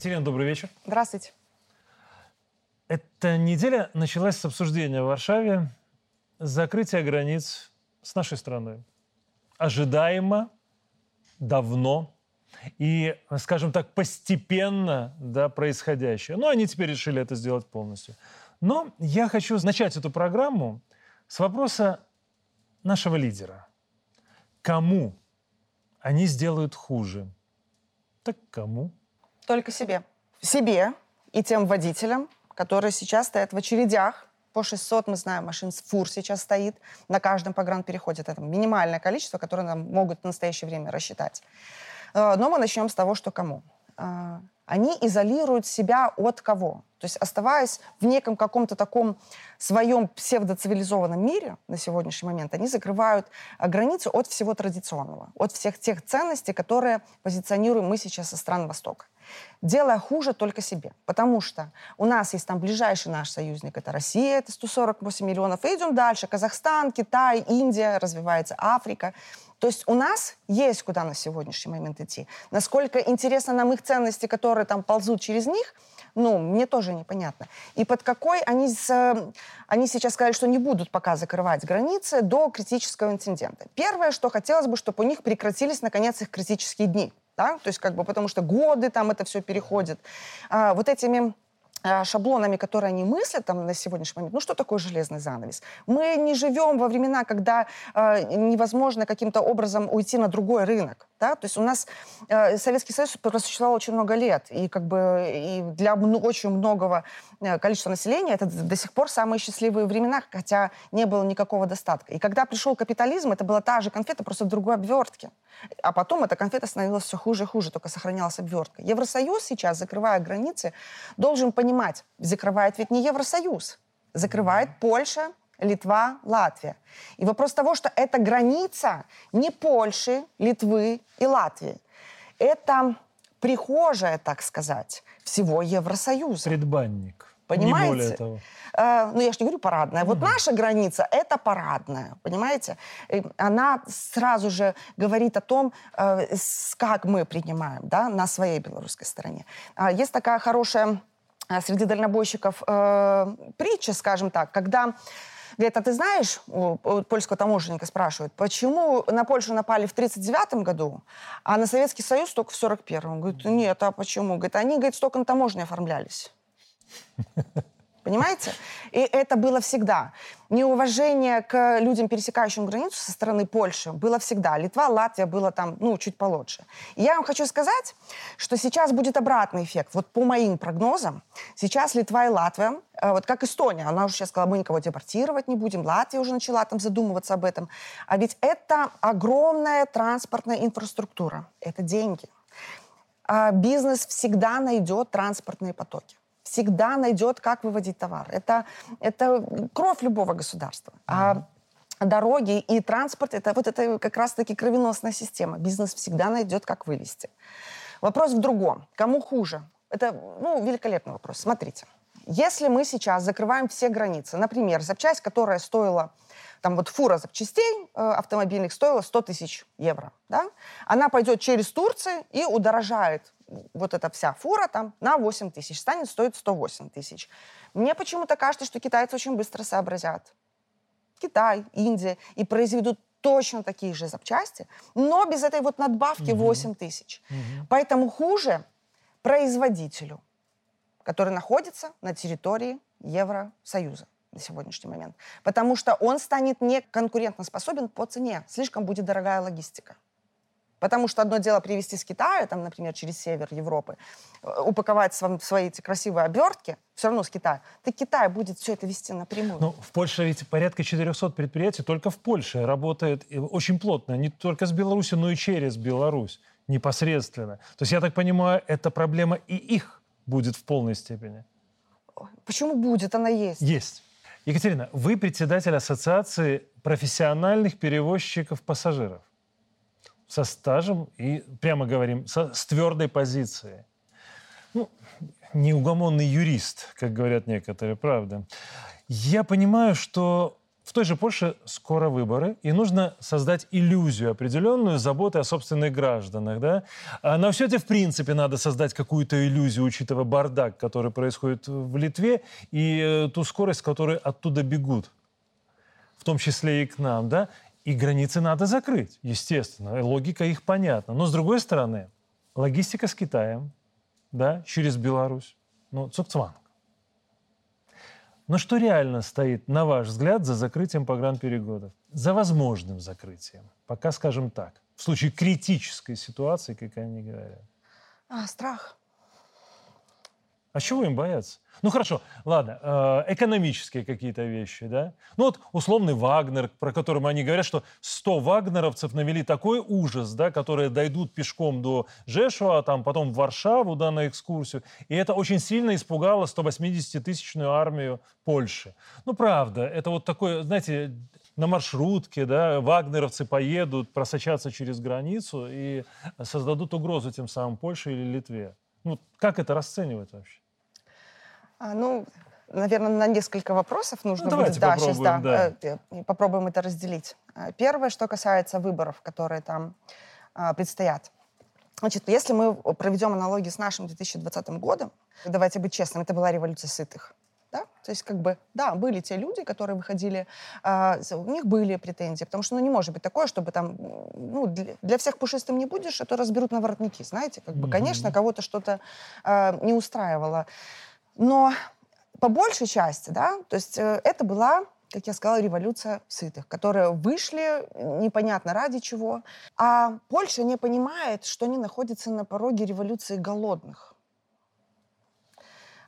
Екатерина, добрый вечер. Здравствуйте. Эта неделя началась с обсуждения в Варшаве закрытия границ с нашей страной. Ожидаемо, давно и, скажем так, постепенно да, происходящее. Но они теперь решили это сделать полностью. Но я хочу начать эту программу с вопроса нашего лидера. Кому они сделают хуже? Так кому? Только себе. Себе и тем водителям, которые сейчас стоят в очередях. По 600, мы знаем, машин с фур сейчас стоит на каждом погранпереходе. Это минимальное количество, которое нам могут в настоящее время рассчитать. Э, но мы начнем с того, что кому. Э, они изолируют себя от кого? То есть оставаясь в неком каком-то таком своем псевдоцивилизованном мире на сегодняшний момент, они закрывают э, границу от всего традиционного, от всех тех ценностей, которые позиционируем мы сейчас со стран Востока делая хуже только себе. Потому что у нас есть там ближайший наш союзник, это Россия, это 148 миллионов. И идем дальше. Казахстан, Китай, Индия, развивается Африка. То есть у нас есть куда на сегодняшний момент идти. Насколько интересно нам их ценности, которые там ползут через них, ну, мне тоже непонятно. И под какой они, с, они сейчас сказали, что не будут пока закрывать границы до критического инцидента. Первое, что хотелось бы, чтобы у них прекратились, наконец, их критические дни. Да? То есть как бы потому что годы там это все переходит. А, вот этими шаблонами, которые они мыслят там на сегодняшний момент, ну что такое железный занавес? Мы не живем во времена, когда э, невозможно каким-то образом уйти на другой рынок. Да? То есть у нас э, Советский Союз просуществовал очень много лет, и как бы и для очень многого э, количества населения это до сих пор самые счастливые времена, хотя не было никакого достатка. И когда пришел капитализм, это была та же конфета, просто в другой обвертке. А потом эта конфета становилась все хуже и хуже, только сохранялась обвертка. Евросоюз сейчас, закрывая границы, должен понимать, понимать, закрывает ведь не Евросоюз, закрывает Польша, Литва, Латвия. И вопрос того, что это граница не Польши, Литвы и Латвии. Это прихожая, так сказать, всего Евросоюза. Предбанник. Понимаете? Не более того. Э, ну, я же не говорю парадная. Mm-hmm. Вот наша граница — это парадная, понимаете? И она сразу же говорит о том, э, как мы принимаем да, на своей белорусской стороне. А есть такая хорошая Э, среди дальнобойщиков э, притча, скажем так, когда Говорит, а ты знаешь, у, у польского таможенника спрашивают, почему на Польшу напали в 1939 году, а на Советский Союз только в 1941? Говорит, нет, а почему? Говорит, они, говорит, столько на таможне оформлялись. Понимаете? И это было всегда. Неуважение к людям, пересекающим границу со стороны Польши, было всегда. Литва, Латвия было там, ну, чуть получше. И я вам хочу сказать, что сейчас будет обратный эффект. Вот по моим прогнозам, сейчас Литва и Латвия, э, вот как Эстония, она уже сейчас сказала, мы никого депортировать не будем, Латвия уже начала там задумываться об этом. А ведь это огромная транспортная инфраструктура, это деньги. А бизнес всегда найдет транспортные потоки всегда найдет, как выводить товар. Это, это кровь любого государства. А дороги и транспорт это вот это как раз-таки кровеносная система. Бизнес всегда найдет, как вывести. Вопрос в другом. Кому хуже? Это ну, великолепный вопрос. Смотрите. Если мы сейчас закрываем все границы, например, запчасть, которая стоила, там вот фура запчастей э, автомобильных стоила 100 тысяч евро, да? она пойдет через Турцию и удорожает вот эта вся фура там на 8 тысяч, станет стоить 108 тысяч. Мне почему-то кажется, что китайцы очень быстро сообразят. Китай, Индия, и произведут точно такие же запчасти, но без этой вот надбавки угу. 8 тысяч. Угу. Поэтому хуже производителю, который находится на территории Евросоюза на сегодняшний момент. Потому что он станет не конкурентоспособен по цене. Слишком будет дорогая логистика. Потому что одно дело привезти с Китая, там, например, через север Европы, э, упаковать в свои эти красивые обертки, все равно с Китая. Так Китай будет все это вести напрямую. Ну, в Польше ведь порядка 400 предприятий только в Польше работает очень плотно, не только с Беларуси, но и через Беларусь непосредственно. То есть, я так понимаю, эта проблема и их будет в полной степени. Почему будет? Она есть. Есть. Екатерина, вы председатель Ассоциации профессиональных перевозчиков пассажиров со стажем и, прямо говорим, со, с твердой позицией. Ну, неугомонный юрист, как говорят некоторые, правда. Я понимаю, что в той же Польше скоро выборы, и нужно создать иллюзию определенную заботы о собственных гражданах. Да? А на все это, в принципе, надо создать какую-то иллюзию, учитывая бардак, который происходит в Литве, и э, ту скорость, с которой оттуда бегут, в том числе и к нам. Да? И границы надо закрыть, естественно. Логика их понятна. Но, с другой стороны, логистика с Китаем, да, через Беларусь, ну, цукцванг. Но что реально стоит, на ваш взгляд, за закрытием погранпереходов? За возможным закрытием, пока скажем так, в случае критической ситуации, как они говорят. А, страх. А чего им бояться? Ну хорошо, ладно, э, экономические какие-то вещи, да? Ну вот условный Вагнер, про который они говорят, что 100 вагнеровцев навели такой ужас, да, которые дойдут пешком до Жешуа, а там потом в Варшаву, да, на экскурсию. И это очень сильно испугало 180-тысячную армию Польши. Ну правда, это вот такое, знаете, на маршрутке, да, вагнеровцы поедут, просочатся через границу и создадут угрозу тем самым Польше или Литве. Ну, как это расценивать вообще? А, ну, наверное, на несколько вопросов нужно ну, будет. Да, сейчас, да, да. Э, попробуем это разделить. А, первое, что касается выборов, которые там а, предстоят. Значит, если мы проведем аналогию с нашим 2020 годом, давайте быть честными, это была революция сытых. Да? То есть, как бы, да, были те люди, которые выходили, э, у них были претензии, потому что, ну, не может быть такое, чтобы там, ну, для, для всех пушистым не будешь, а то разберут на воротники, знаете, как бы, mm-hmm. конечно, кого-то что-то э, не устраивало. Но по большей части, да, то есть э, это была как я сказала, революция сытых, которые вышли непонятно ради чего. А Польша не понимает, что они находятся на пороге революции голодных.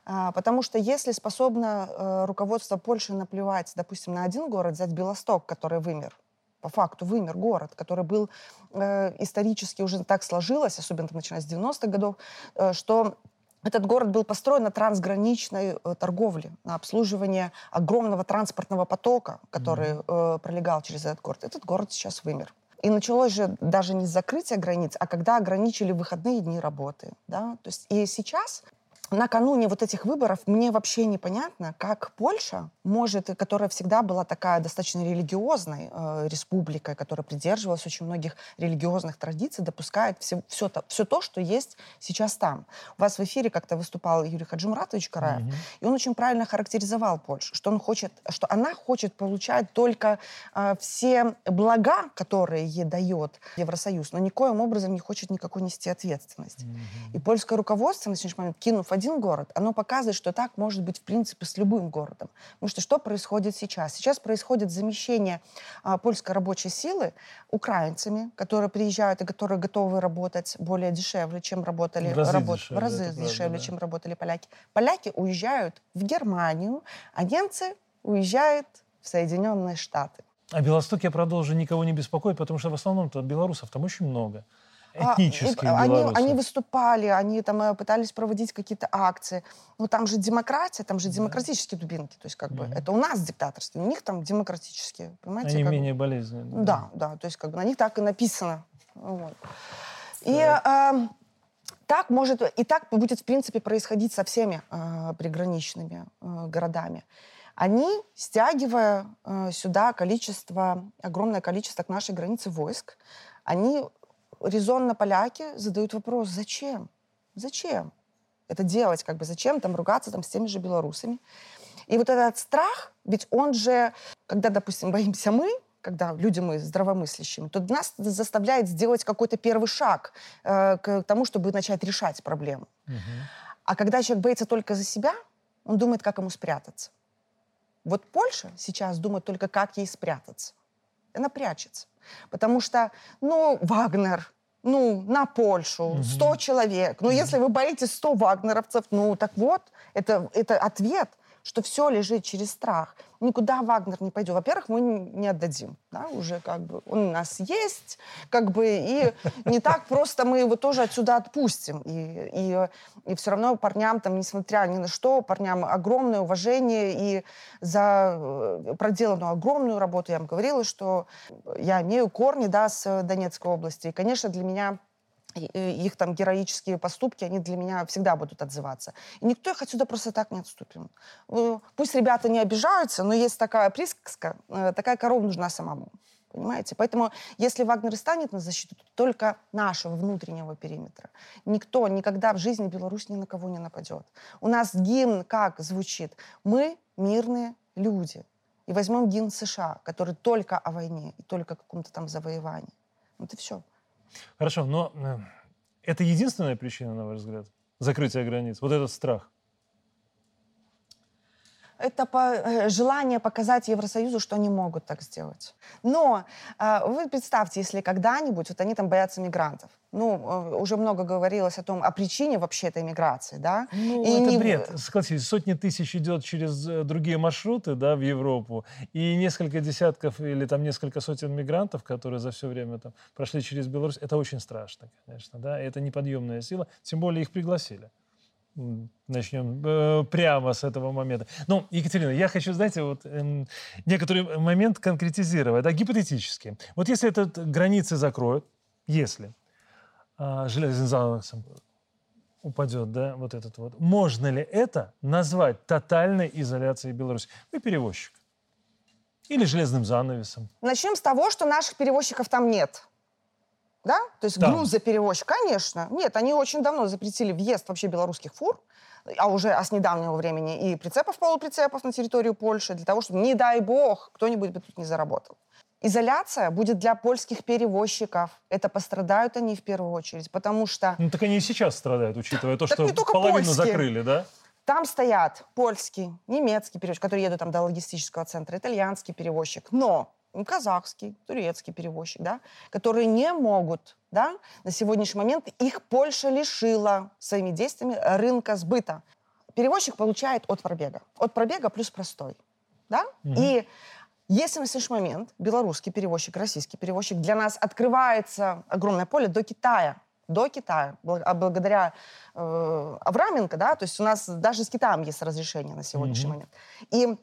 А, потому что если способно э, руководство Польши наплевать, допустим, на один город, взять Белосток, который вымер, по факту вымер город, который был э, исторически уже так сложилось, особенно начиная с 90-х годов, э, что этот город был построен на трансграничной э, торговле, на обслуживание огромного транспортного потока, который mm-hmm. э, пролегал через этот город. Этот город сейчас вымер. И началось же даже не с закрытия границ, а когда ограничили выходные дни работы. Да? То есть и сейчас накануне вот этих выборов мне вообще непонятно, как Польша может, которая всегда была такая достаточно религиозной э, республикой, которая придерживалась очень многих религиозных традиций, допускает все, все, то, все то, что есть сейчас там. У вас в эфире как-то выступал Юрий Хаджимуратович Караев, mm-hmm. и он очень правильно характеризовал Польшу, что он хочет, что она хочет получать только э, все блага, которые ей дает Евросоюз, но никоим образом не хочет никакой нести ответственности. Mm-hmm. И польское руководство на сегодняшний момент, кинув один один город, оно показывает, что так может быть, в принципе, с любым городом. Потому что что происходит сейчас? Сейчас происходит замещение а, польской рабочей силы украинцами, которые приезжают и которые готовы работать более дешевле, чем работали... В разы работ, дешевле, в разы дешевле правда, да. чем работали поляки. Поляки уезжают в Германию, а немцы уезжают в Соединенные Штаты. А Белосток, я продолжу, никого не беспокоит, потому что в основном-то белорусов там очень много этнических а, они, они выступали, они там э, пытались проводить какие-то акции. Но там же демократия, там же демократические дубинки. То есть как бы это у нас диктаторство, у них там демократические. Понимаете? Они как менее болезненные. Да, да, то есть как бы на них так и написано. Вот. И э, так может, и так будет в принципе происходить со всеми э, приграничными э, городами они, стягивая э, сюда количество, огромное количество к нашей границе войск, они резонно поляки задают вопрос, зачем? Зачем это делать? Как бы зачем там ругаться там, с теми же белорусами? И вот этот страх, ведь он же, когда, допустим, боимся мы, когда люди мы здравомыслящими, то нас заставляет сделать какой-то первый шаг э, к тому, чтобы начать решать проблему. Угу. А когда человек боится только за себя, он думает, как ему спрятаться. Вот Польша сейчас думает только, как ей спрятаться. Она прячется. Потому что, ну, Вагнер, ну, на Польшу, 100 человек. Ну, если вы боитесь 100 вагнеровцев, ну, так вот, это, это ответ – что все лежит через страх. Никуда Вагнер не пойдет. Во-первых, мы не отдадим. Да, уже как бы он у нас есть, как бы, и не так просто мы его тоже отсюда отпустим. И, и, и все равно парням, там, несмотря ни на что, парням огромное уважение и за э, проделанную огромную работу. Я вам говорила, что я имею корни да, с Донецкой области. И, конечно, для меня их там героические поступки, они для меня всегда будут отзываться. И никто их отсюда просто так не отступил. Э, пусть ребята не обижаются, но есть такая присказка, э, такая корова нужна самому. Понимаете? Поэтому если Вагнер станет на защиту, то только нашего внутреннего периметра. Никто никогда в жизни Беларусь ни на кого не нападет. У нас гимн как звучит? Мы мирные люди. И возьмем гимн США, который только о войне и только о каком-то там завоевании. Вот и все. Хорошо, но э, это единственная причина, на ваш взгляд, закрытия границ? Вот этот страх? Это по, э, желание показать Евросоюзу, что они могут так сделать. Но э, вы представьте, если когда-нибудь, вот они там боятся мигрантов. Ну, э, уже много говорилось о том, о причине вообще этой миграции, да? Ну, и это не... бред. Согласитесь, сотни тысяч идет через другие маршруты, да, в Европу, и несколько десятков или там несколько сотен мигрантов, которые за все время там прошли через Беларусь, это очень страшно, конечно, да, это неподъемная сила, тем более их пригласили начнем э, прямо с этого момента. Ну, Екатерина, я хочу, знаете, вот э, некоторый момент конкретизировать, да, гипотетически. Вот если этот границы закроют, если э, железный занавес упадет, да, вот этот вот, можно ли это назвать тотальной изоляцией Беларуси? Вы перевозчик. Или железным занавесом. Начнем с того, что наших перевозчиков там нет да? То есть да. грузоперевозчик, конечно. Нет, они очень давно запретили въезд вообще белорусских фур, а уже а с недавнего времени и прицепов, полуприцепов на территорию Польши, для того, чтобы, не дай бог, кто-нибудь бы тут не заработал. Изоляция будет для польских перевозчиков. Это пострадают они в первую очередь, потому что... Ну так они и сейчас страдают, учитывая то, что половину польские. закрыли, да? Там стоят польский, немецкий перевозчик, которые едут там до логистического центра, итальянский перевозчик. Но казахский, турецкий перевозчик, да, которые не могут, да, на сегодняшний момент их Польша лишила своими действиями рынка сбыта. Перевозчик получает от пробега. От пробега плюс простой, да, угу. и если на сегодняшний момент белорусский перевозчик, российский перевозчик, для нас открывается огромное поле до Китая, до Китая, а благодаря э, Авраменко, да, то есть у нас даже с Китаем есть разрешение на сегодняшний mm момент. И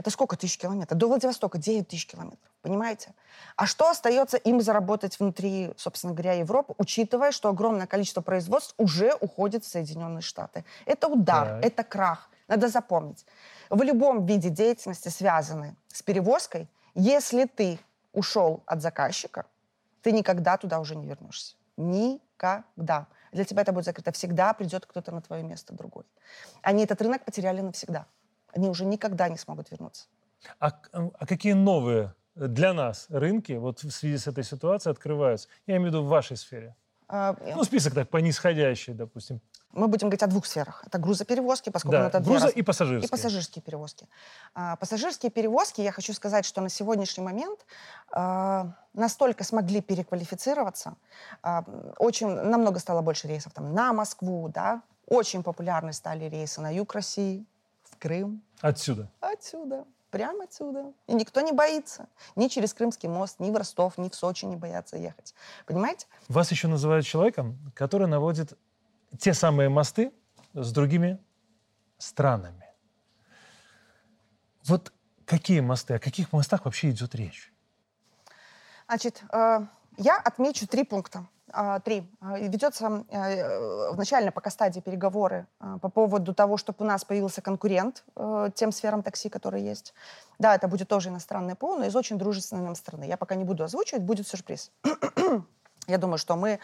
это сколько тысяч километров? До Владивостока 9 тысяч километров, понимаете? А что остается им заработать внутри, собственно говоря, Европы, учитывая, что огромное количество производств уже уходит в Соединенные Штаты? Это удар, так. это крах. Надо запомнить. В любом виде деятельности, связанной с перевозкой, если ты ушел от заказчика, ты никогда туда уже не вернешься. Никогда. Для тебя это будет закрыто. Всегда придет кто-то на твое место другой. Они этот рынок потеряли навсегда они уже никогда не смогут вернуться. А, а какие новые для нас рынки вот в связи с этой ситуацией открываются? Я имею в виду в вашей сфере. А, ну, список так по нисходящей, допустим. Мы будем говорить о двух сферах. Это грузоперевозки, поскольку да, это грузо раз... и пассажирские. И пассажирские перевозки. А, пассажирские перевозки, я хочу сказать, что на сегодняшний момент а, настолько смогли переквалифицироваться, а, очень намного стало больше рейсов там на Москву, да, очень популярны стали рейсы на юг России, Крым. Отсюда? Отсюда. Прямо отсюда. И никто не боится. Ни через Крымский мост, ни в Ростов, ни в Сочи не боятся ехать. Понимаете? Вас еще называют человеком, который наводит те самые мосты с другими странами. Вот какие мосты, о каких мостах вообще идет речь? Значит, э, я отмечу три пункта. А, три. А, ведется э, в начальной пока стадии переговоры а, по поводу того, чтобы у нас появился конкурент э, тем сферам такси, которые есть. Да, это будет тоже иностранный пол, но из очень дружественной нам страны. Я пока не буду озвучивать, будет сюрприз. Я думаю, что мы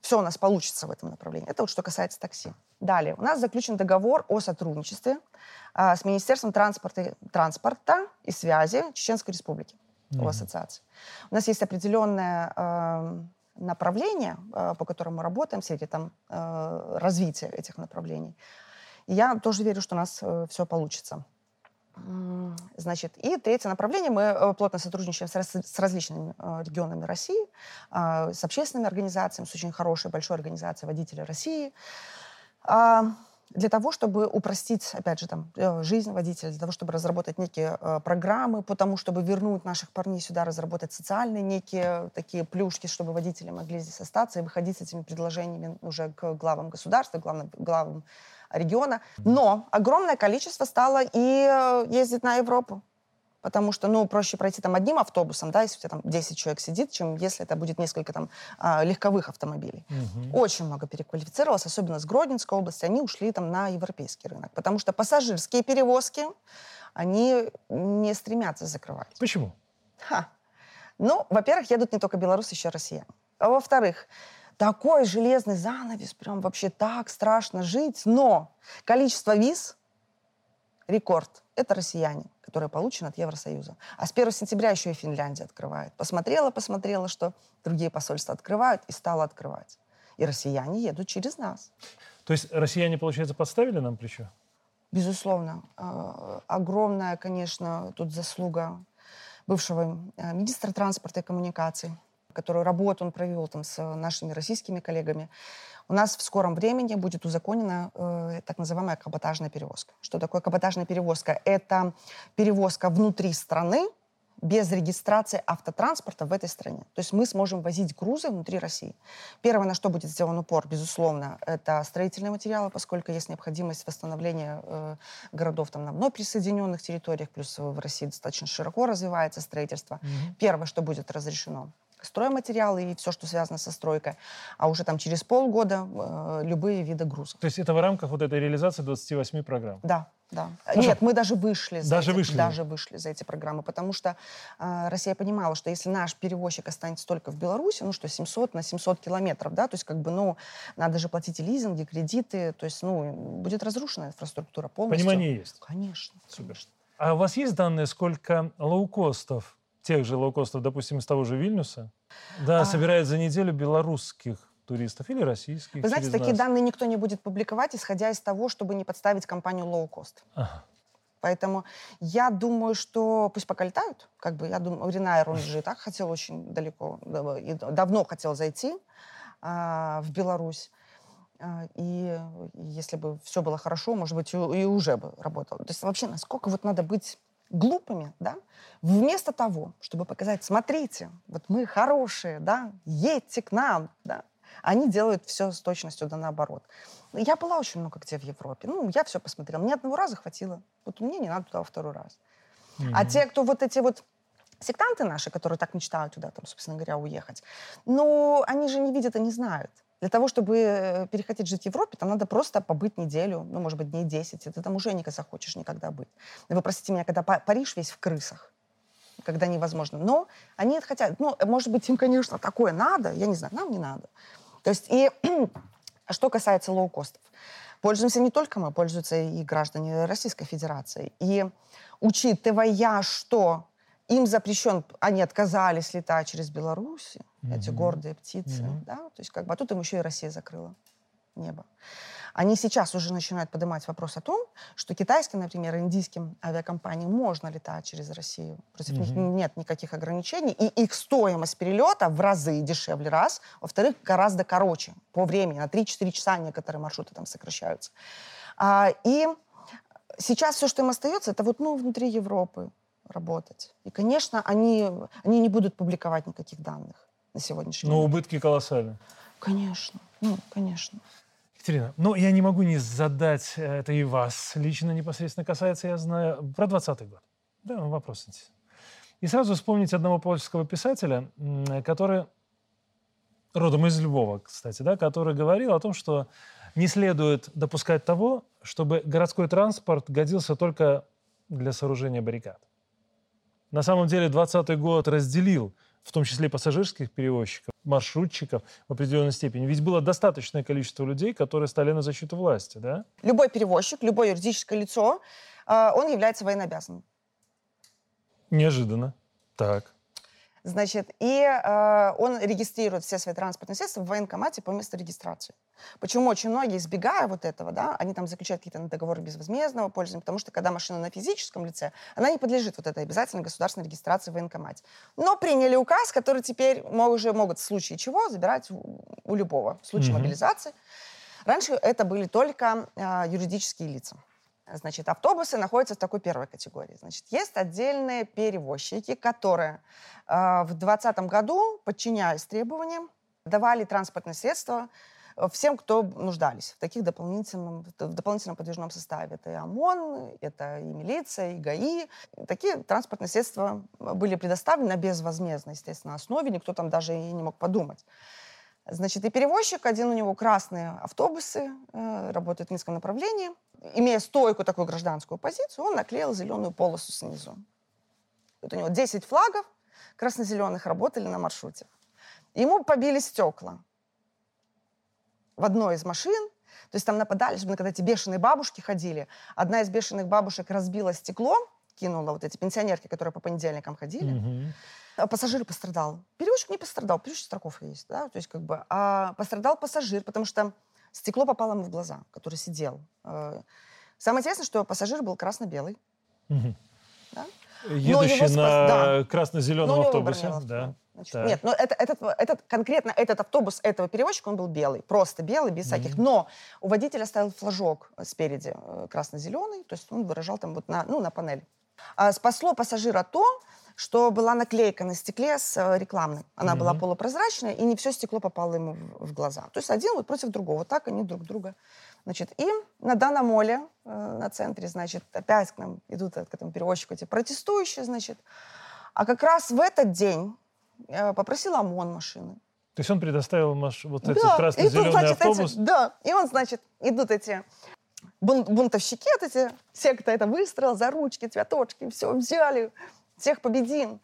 все у нас получится в этом направлении. Это вот что касается такси. Далее. У нас заключен договор о сотрудничестве с Министерством транспорта, транспорта и связи Чеченской Республики. У ассоциации. У нас есть определенное э, направление, э, по которому мы работаем, эти там э, развитие этих направлений. И я тоже верю, что у нас э, все получится. Значит, и третье направление. Мы э, плотно сотрудничаем с, с различными э, регионами России, э, с общественными организациями, с очень хорошей, большой организацией водителей России. Э, для того, чтобы упростить, опять же, там, э, жизнь водителя, для того, чтобы разработать некие э, программы, потому чтобы вернуть наших парней сюда, разработать социальные некие такие плюшки, чтобы водители могли здесь остаться и выходить с этими предложениями уже к главам государства, главным, главам региона. Но огромное количество стало и э, ездить на Европу. Потому что, ну, проще пройти там одним автобусом, да, если у тебя там 10 человек сидит, чем если это будет несколько там а, легковых автомобилей. Мгм. Очень много переквалифицировалось, особенно с Гродненской области, они ушли там на европейский рынок, потому что пассажирские перевозки, они не стремятся закрывать. Почему? Ха. Ну, во-первых, едут не только белорусы, еще россияне. А во-вторых, такой железный занавес, прям вообще так страшно жить, но количество виз рекорд. Это россияне, которые получены от Евросоюза. А с 1 сентября еще и Финляндия открывает. Посмотрела, посмотрела, что другие посольства открывают, и стала открывать. И россияне едут через нас. То есть россияне, получается, подставили нам плечо? Безусловно. Э, Огромная, конечно, тут заслуга бывшего э, министра транспорта и коммуникаций, которую работу он провел там с нашими российскими коллегами. У нас в скором времени будет узаконена э, так называемая каботажная перевозка. Что такое каботажная перевозка? Это перевозка внутри страны без регистрации автотранспорта в этой стране. То есть мы сможем возить грузы внутри России. Первое, на что будет сделан упор, безусловно, это строительные материалы, поскольку есть необходимость восстановления э, городов там, на вновь присоединенных территориях, плюс в России достаточно широко развивается строительство. Мгм. Первое, что будет разрешено, стройматериалы и все, что связано со стройкой. А уже там через полгода э, любые виды грузов. То есть это в рамках вот этой реализации 28 программ? Да, да. Хорошо. Нет, мы даже вышли за Даже эти, вышли? даже вышли за эти программы, потому что э, Россия понимала, что если наш перевозчик останется только в Беларуси, ну что 700 на 700 километров, да, то есть как бы, ну, надо же платить и лизинги, кредиты, то есть, ну, будет разрушена инфраструктура полностью. Понимание есть. Конечно. Супер. конечно. А у вас есть данные, сколько лоукостов, тех же лоукостов, допустим, из того же Вильнюса, да, А. собирает за неделю белорусских туристов или российских Вы знаете, такие нас? данные никто не будет публиковать, исходя из того, чтобы не подставить компанию low-cost. Ага. Поэтому я думаю, что пусть пока летают. Как бы я думаю, Ринайер, он же и так хотел очень далеко, давно хотел зайти а, в Беларусь. А, и если бы все было хорошо, может быть, и, и уже бы работал. То есть вообще, насколько вот надо быть глупыми, да? Вместо того, чтобы показать, смотрите, вот мы хорошие, да, едьте к нам, да, они делают все с точностью да наоборот. Я была очень много где в Европе. Ну, я все посмотрела. Мне одного раза хватило. Вот мне не надо туда во второй раз. А Мгм. те, кто вот эти вот сектанты наши, которые так мечтают туда, там, собственно говоря, уехать, ну, они же не видят и не знают. Для того, чтобы э, перехотеть жить в Европе, там надо просто побыть неделю, ну, может быть, дней 10, и ты там уже не захочешь никогда быть. Вы простите меня, когда Па- Париж весь в крысах, когда невозможно. Но они хотят. Ну, может быть, им, конечно, такое надо, я не знаю, нам не надо. То есть и что касается лоукостов. Пользуемся не только мы, пользуются и граждане Российской Федерации. И учитывая, что им запрещен, они отказались летать через Беларусь, эти Мгм. гордые птицы, Мгм. да, то есть как бы, а тут им еще и Россия закрыла небо. Они сейчас уже начинают поднимать вопрос о том, что китайским, например, индийским авиакомпаниям можно летать через Россию. Против них Мгм. нет никаких ограничений. И их стоимость перелета в разы дешевле, раз. Во-вторых, гораздо короче по времени. На 3-4 часа некоторые маршруты там сокращаются. А, и сейчас все, что им остается, это вот ну, внутри Европы работать. И, конечно, они, они не будут публиковать никаких данных на сегодняшний Но день. убытки колоссальны. Конечно. Ну, конечно. Екатерина, ну я не могу не задать, э, это и вас лично непосредственно касается, я знаю, про 20 год. Да, вопрос интересный. И сразу вспомнить одного польского писателя, который, родом из Львова, кстати, да, который говорил о том, что не следует допускать того, чтобы городской транспорт годился только для сооружения баррикад. На самом деле 20 год разделил, в том числе пассажирских перевозчиков, маршрутчиков в определенной степени. Ведь было достаточное количество людей, которые стали на защиту власти, да? Любой перевозчик, любое юридическое лицо, э, он является военнообязанным. Неожиданно. Так. Значит, и э, он регистрирует все свои транспортные средства в военкомате по месту регистрации. Почему очень многие, избегая вот этого, да, они там заключают какие-то договоры безвозмездного пользования, потому что когда машина на физическом лице, она не подлежит вот этой обязательной государственной регистрации в военкомате. Но приняли указ, который теперь мо- уже могут в случае чего забирать у, у любого, в случае Мгм. мобилизации. Раньше это были только э, юридические лица. Значит, автобусы находятся в такой первой категории. Значит, есть отдельные перевозчики, которые э, в 2020 году, подчиняясь требованиям, давали транспортные средства всем, кто нуждались в таких дополнительном, в дополнительном подвижном составе. Это и ОМОН, это и милиция, и ГАИ. Такие транспортные средства были предоставлены на безвозмездной, естественно, основе. Никто там даже и не мог подумать. Значит, и перевозчик, один у него красные автобусы, э, работают в низком направлении. Имея стойкую такую гражданскую позицию, он наклеил зеленую полосу снизу. Вот у него 10 флагов красно-зеленых работали на маршруте. Ему побили стекла в одной из машин. То есть там нападали, особенно когда эти бешеные бабушки ходили. Одна из бешеных бабушек разбила стекло, кинула вот эти пенсионерки, которые по понедельникам ходили. Мгм. А Пассажир пострадал. Перевозчик не пострадал, перевозчик страховка есть, да, то есть как бы, а пострадал пассажир, потому что стекло попало ему в глаза, который сидел. Э, Самое интересное, что пассажир был красно-белый. Мгм. Да? Едущий спас- на да. красно-зеленом автобусе. Да. Значит, Так. Нет, но это, этот, этот, конкретно этот автобус этого перевозчика, он был белый, просто белый, без всяких. Но у водителя стоял флажок спереди э, красно-зеленый, то есть он выражал там вот на, ну, на панели. А спасло пассажира то, что была наклейка на стекле с э, рекламной. Она была Мгм. полупрозрачная, и не все стекло попало ему в, в глаза. То есть один вот против другого. Так они друг друга. Значит, и на данном моле, э, на центре, значит, опять к нам идут э, к этому перевозчику эти протестующие, значит. А как раз в этот день э, попросил ОМОН машины. То есть он предоставил маш- вот этот Да, и тут, красно-зеленый значит, эти- автобус. да, и он, значит, идут эти бун- бунтовщики, вот эти, все, кто это выстроил, за ручки, цветочки, все взяли, всех победим.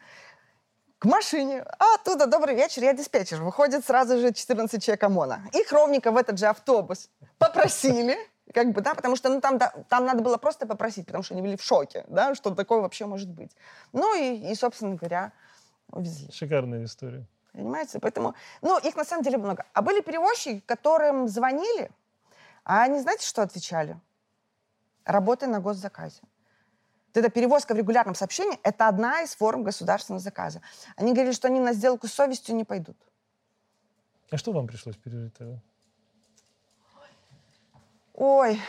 К машине. А оттуда, добрый вечер, я диспетчер. Выходит сразу же 14 человек ОМОНа. Их ровненько в этот же автобус попросили, как бы, да, потому что ну, там, да, там надо было просто попросить, потому что они были в шоке, да, что такое вообще может быть. Ну и, и собственно говоря, увезли. Шикарная история. Понимаете? Поэтому, ну, их на самом деле много. А были перевозчики, которым звонили, а они, знаете, что отвечали? Работай на госзаказе. Вот эта перевозка в регулярном сообщении – это одна из форм государственного заказа. Они говорили, что они на сделку с совестью не пойдут. А что вам пришлось пережить тогда? Ой.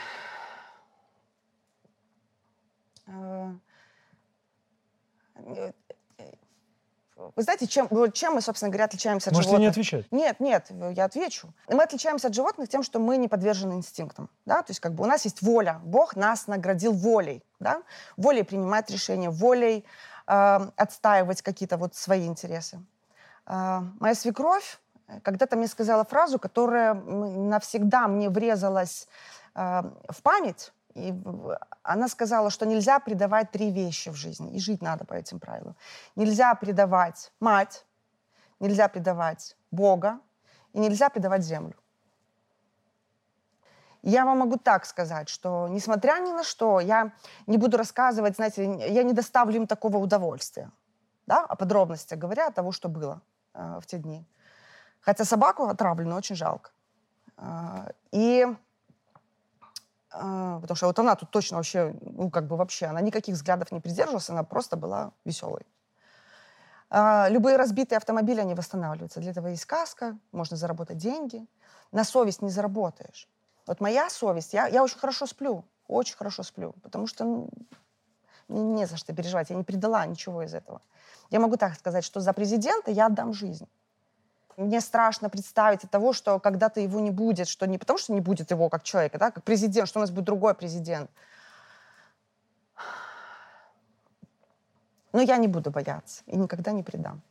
Вы знаете, чем, вот чем мы, собственно говоря, отличаемся от Можете не животных? отвечать. Нет, нет, я отвечу. Мы отличаемся от животных тем, что мы не подвержены инстинктам. Да? То есть как бы у нас есть воля. Бог нас наградил волей. Да? Волей принимать решения, волей э, отстаивать какие-то вот свои интересы. Э, моя свекровь э, когда-то мне сказала фразу, которая навсегда мне врезалась э, в память. И она сказала, что нельзя предавать три вещи в жизни, и жить надо по этим правилам. Нельзя предавать мать, нельзя предавать Бога, и нельзя предавать землю. Я вам могу так сказать, что несмотря ни на что, я не буду рассказывать, знаете, я не доставлю им такого удовольствия, да, о подробностях говоря, о того, что было э, в те дни. Хотя собаку отравленную очень жалко. А, и потому что вот она тут точно вообще, ну, как бы вообще, она никаких взглядов не придерживалась, она просто была веселой. А, любые разбитые автомобили, они восстанавливаются. Для этого есть каска, можно заработать деньги. На совесть не заработаешь. Вот моя совесть, я, я очень хорошо сплю, очень хорошо сплю, потому что ну, не за что переживать, я не предала ничего из этого. Я могу так сказать, что за президента я отдам жизнь. Мне страшно представить от того, что когда-то его не будет, что не потому, что не будет его как человека, да, как президент, что у нас будет другой президент. Но я не буду бояться и никогда не предам.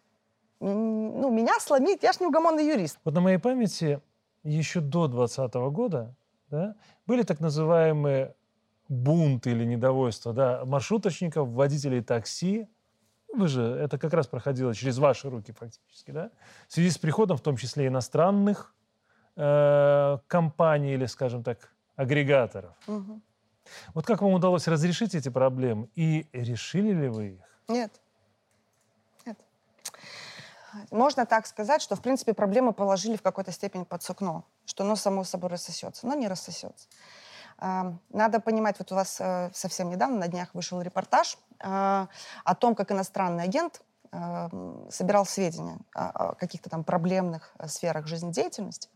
Ну, меня сломить, я ж неугомонный юрист. Вот на моей памяти еще до 2020 года да, были так называемые бунты или недовольства да, маршруточников, водителей такси. Вы же, это как раз проходило через ваши руки фактически, да? В связи с приходом, в том числе иностранных э, компаний или, скажем так, агрегаторов. Мгм. Вот как вам удалось разрешить эти проблемы и решили ли вы их? Нет. Нет. Можно так сказать, что, в принципе, проблемы положили в какой-то степени под сукно, что оно само собой рассосется, но не рассосется. Надо понимать, вот у вас э, совсем недавно на днях вышел репортаж а, о том, как иностранный агент м, собирал сведения о каких-то там проблемных э, сферах жизнедеятельности.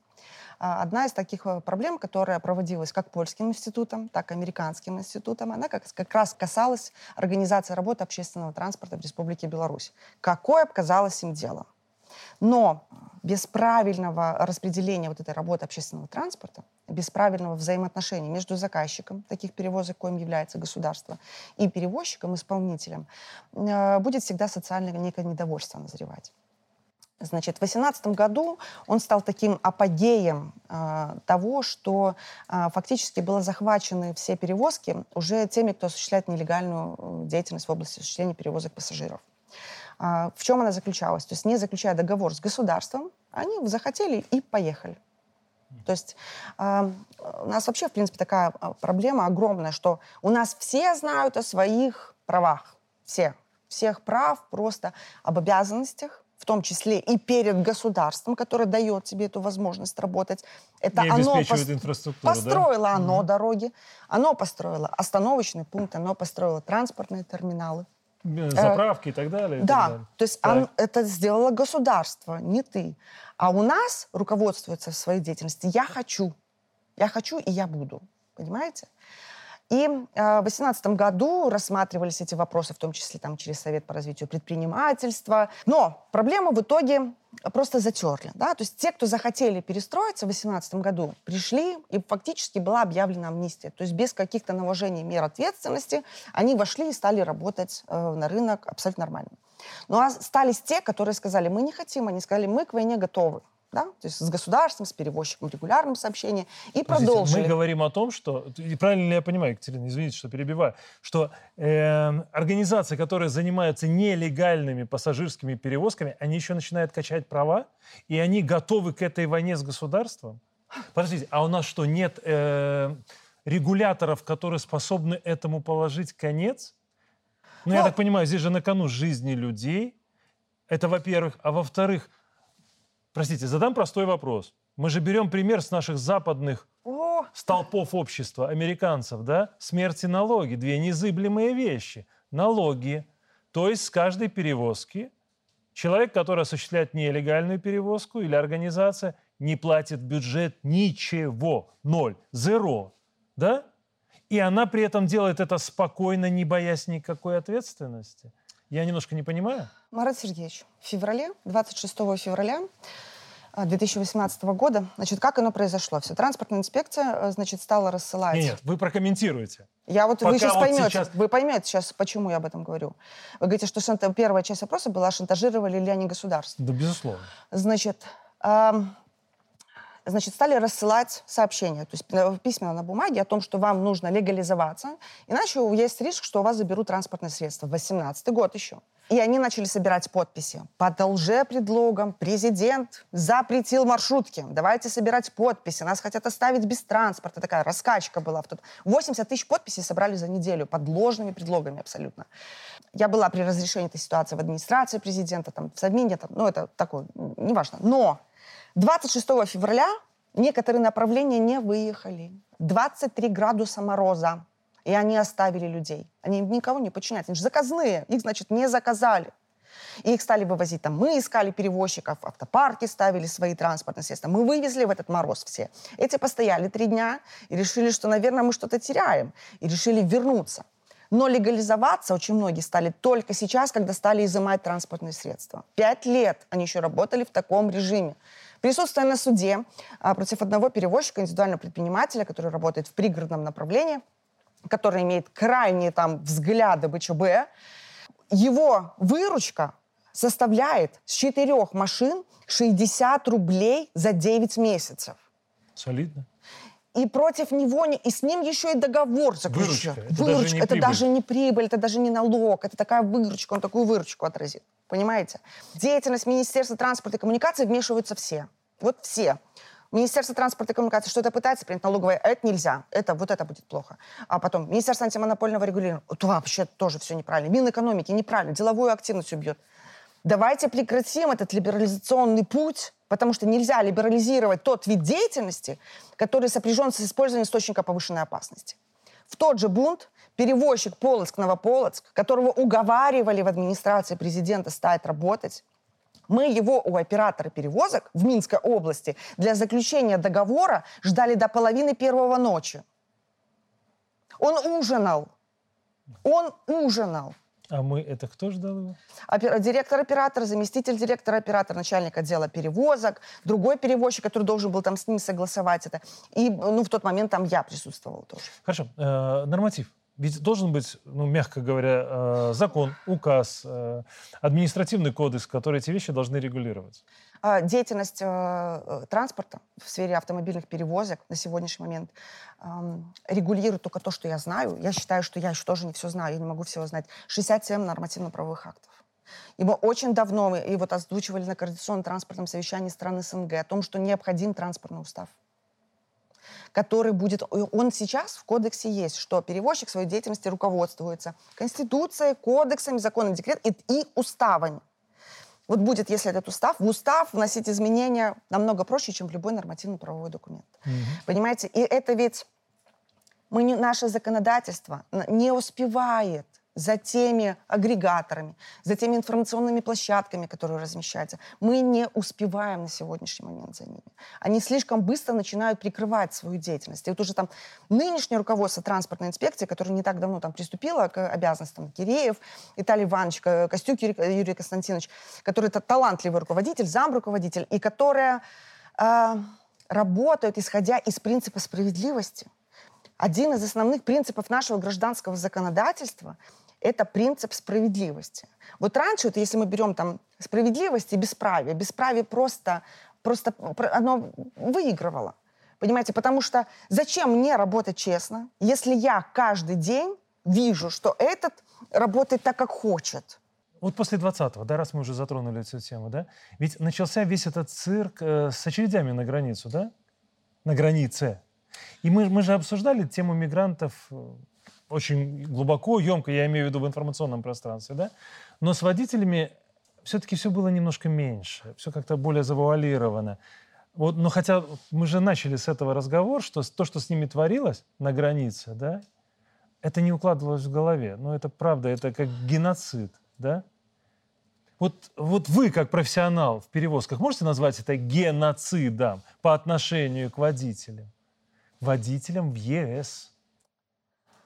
А, Одна из таких э, проблем, которая проводилась как польским институтом, так и американским институтом, она как, как раз касалась организации работы общественного транспорта в Республике Беларусь. Какое казалось им дело? Но без правильного распределения вот этой работы общественного транспорта, без правильного взаимоотношения между заказчиком таких перевозок, коим является государство, и перевозчиком, исполнителем, э, будет всегда социальное некое недовольство назревать. Значит, в 2018 году он стал таким апогеем э, того, что э, фактически было захвачены все перевозки уже теми, кто осуществляет нелегальную э, деятельность в области осуществления перевозок пассажиров. Э, в чем она заключалась? То есть не заключая договор с государством, они захотели и поехали. То есть э, у нас вообще, в принципе, такая проблема огромная, что у нас все знают о своих правах. Все. Всех прав просто об обязанностях, в том числе и перед государством, которое дает тебе эту возможность работать. Это и оно пос... построило да? оно mm дороги, оно построило остановочный пункт, оно построило транспортные терминалы. Э, заправки э, и так далее. И да, так далее. то есть он, это сделало государство, не ты. А у нас руководствуется в своей деятельности «я хочу». Я хочу, и я буду. Понимаете? И э, в 2018 году рассматривались эти вопросы, в том числе там, через Совет по развитию предпринимательства. Но проблему в итоге просто затерли. Да? То есть те, кто захотели перестроиться в 2018 году, пришли, и фактически была объявлена амнистия. То есть без каких-то наложений мер ответственности они вошли и стали работать э, на рынок абсолютно нормально. Но ну, остались те, которые сказали, мы не хотим, они сказали, мы к войне готовы да, то есть с государством, с перевозчиком регулярным сообщением, и Подождите, продолжили. Мы говорим о том, что, и правильно ли я понимаю, Екатерина, извините, что перебиваю, что э, организации, которые занимаются нелегальными пассажирскими перевозками, они еще начинают качать права, и они готовы к этой войне с государством? Подождите, а у нас что, нет э, регуляторов, которые способны этому положить конец? Ну, Но... я так понимаю, здесь же на кону жизни людей. Это во-первых. А во-вторых, Простите, задам простой вопрос. Мы же берем пример с наших западных О! столпов общества, американцев, да? Смерть и налоги, две незыблемые вещи. Налоги, то есть с каждой перевозки человек, который осуществляет нелегальную перевозку или организация, не платит бюджет ничего, ноль, зеро, да? И она при этом делает это спокойно, не боясь никакой ответственности. Я немножко не понимаю. Марат Сергеевич, в феврале, 26 февраля 2018 а, года, значит, как оно произошло? Все, транспортная инспекция, э, значит, стала рассылать... Нет, вы прокомментируете. Я вот, Пока вы сейчас вот поймете, сейчас... вы поймете сейчас, почему я об этом говорю. Вы говорите, что шанта... первая часть вопроса была, шантажировали ли они государство. Да, безусловно. Значит, эм, значит, стали рассылать сообщения, то есть э, письменно на бумаге о том, что вам нужно легализоваться, иначе есть риск, что у вас заберут транспортное средство. 18 год еще. И они начали собирать подписи. Под лже-предлогом президент запретил маршрутки. Давайте собирать подписи. Нас хотят оставить без транспорта. Такая раскачка была. В тот... 80 тысяч подписей собрали за неделю под ложными предлогами абсолютно. Я была при разрешении этой ситуации в администрации президента, там, в Совмине, там, ну, это такое, неважно. Но 26 февраля некоторые направления не выехали. 23 градуса мороза и они оставили людей. Они никого не подчиняются. Они же заказные. Их, значит, не заказали. И их стали вывозить там. Мы искали перевозчиков, автопарки ставили свои транспортные средства. Мы вывезли в этот мороз все. Эти постояли три дня и решили, что, наверное, мы что-то теряем. И решили вернуться. Но легализоваться очень многие стали только сейчас, когда стали изымать транспортные средства. Пять лет они еще работали в таком режиме. Присутствуя на суде а, против одного перевозчика, индивидуального предпринимателя, который работает в пригородном направлении, который имеет крайние там взгляды БЧБ, его выручка составляет с четырех машин 60 рублей за 9 месяцев. Солидно. И против него, и с ним еще и договор заключен. Выручка. Это, выручка. Даже, не это даже не прибыль, это даже не налог, это такая выручка, он такую выручку отразит. Понимаете? В деятельность Министерства транспорта и коммуникации вмешиваются все. Вот все. Министерство транспорта и коммуникации что-то пытается принять налоговое, а это нельзя, это вот это будет плохо. А потом Министерство антимонопольного регулирования, это вообще тоже все неправильно. Минэкономики неправильно, деловую активность убьет. Давайте прекратим этот либерализационный путь, потому что нельзя либерализировать тот вид деятельности, который сопряжен с использованием источника повышенной опасности. В тот же бунт перевозчик Полоцк-Новополоцк, которого уговаривали в администрации президента стать работать, мы его у оператора перевозок в Минской области для заключения договора ждали до половины первого ночи. Он ужинал. Он ужинал. А мы это кто ждал его? Опер- Директор оператора, заместитель директора оператора, начальник отдела перевозок, другой перевозчик, который должен был там с ним согласовать это. И ну, в тот момент там я присутствовала тоже. Хорошо. Э, норматив. Ведь должен быть, ну, мягко говоря, э, закон, указ, э, административный кодекс, который эти вещи должны регулировать. А, Деятельность э, транспорта в сфере автомобильных перевозок на сегодняшний момент ам, регулирует только то, что я знаю. Я считаю, что я еще тоже не все знаю, я не могу всего знать. 67 нормативно-правовых актов. И мы очень давно, и вот озвучивали на координационном транспортном совещании стран СНГ о том, что необходим транспортный устав который будет... Он сейчас в кодексе есть, что перевозчик своей деятельности руководствуется Конституцией, кодексами, законом, декрет и, и уставами. Вот будет, если этот устав, в устав вносить изменения намного проще, чем в любой нормативно-правовой документ. Понимаете? И это ведь мы не, наше законодательство не успевает за теми агрегаторами, за теми информационными площадками, которые размещаются. Мы не успеваем на сегодняшний момент за ними. Они слишком быстро начинают прикрывать свою деятельность. И вот уже там нынешнее руководство транспортной инспекции, которое не так давно там приступило к обязанностям, Киреев, Виталий Иванович, Ко- Костюк Юрий, Юрий Константинович, который это талантливый руководитель, замруководитель, и которая э, работают, исходя из принципа справедливости. Один из основных принципов нашего гражданского законодательства – это принцип справедливости. Вот раньше, вот если мы берем там справедливость и бесправие, бесправие просто, просто про- оно выигрывало. Понимаете, потому что зачем мне работать честно, если я каждый день вижу, что этот работает так, как хочет? Вот после 20-го, да, раз мы уже затронули эту тему, да, ведь начался весь этот цирк э, с очередями на границу, да, на границе. И мы, мы же обсуждали тему мигрантов э, очень глубоко, емко, я имею в виду в информационном пространстве, да, но с водителями все-таки все было немножко меньше, все как-то более завуалировано. Вот, но хотя мы же начали с этого разговор, что то, что с ними творилось на границе, да, это не укладывалось в голове. Но это правда, это как геноцид, да? Вот, вот вы, как профессионал в перевозках, можете назвать это геноцидом по отношению к водителям? Водителям в ЕС.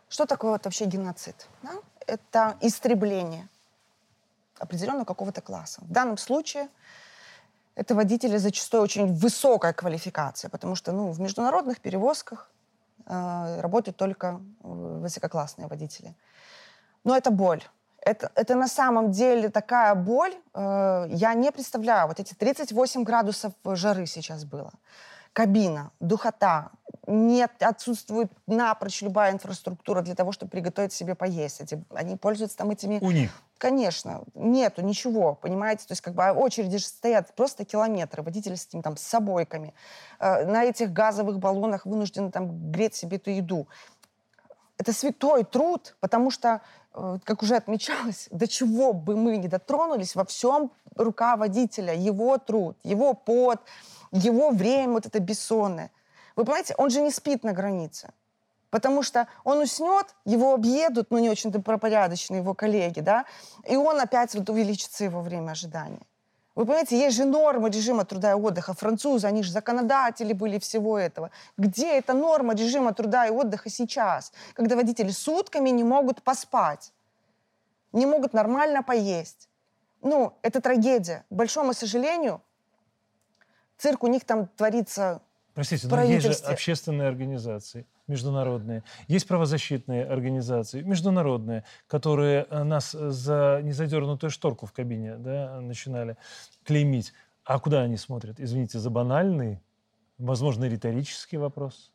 Что такое вот вообще геноцид? да? Это истребление определенного какого-то класса. В данном случае это водители зачастую очень высокая квалификация, потому что ну, в международных перевозках э, работают только э, высококлассные водители. Но это боль. Это, это на самом деле такая боль, э, я не представляю. Вот эти 38 градусов жары сейчас было. Кабина, духота, нет, отсутствует напрочь любая инфраструктура для того, чтобы приготовить себе поесть. Эти, они пользуются там этими У них. Конечно, нету ничего, понимаете? То есть как бы а очереди же стоят просто километры, водители с этими там с собойками. Э, на этих газовых баллонах вынуждены там греть себе эту еду. Это святой труд, потому что, э, как уже отмечалось, до чего бы мы ни дотронулись, во всем рука водителя, его труд, его пот, его время вот это бессонное. Вы понимаете, он же не спит на границе. Потому что он уснет, его объедут, ну, не очень добропорядочные его коллеги, да, и он опять вот увеличится его время ожидания. Вы понимаете, есть же нормы режима труда и отдыха. Французы, они же законодатели были всего этого. Где эта норма режима труда и отдыха сейчас, когда водители сутками не могут поспать, не могут нормально поесть? Ну, это трагедия. К большому сожалению, цирк у них там творится Простите, но есть же общественные организации международные, есть правозащитные организации международные, которые э, нас за незадернутую шторку в кабине да, начинали клеймить. А куда они смотрят? Извините, за банальный, возможно, риторический вопрос?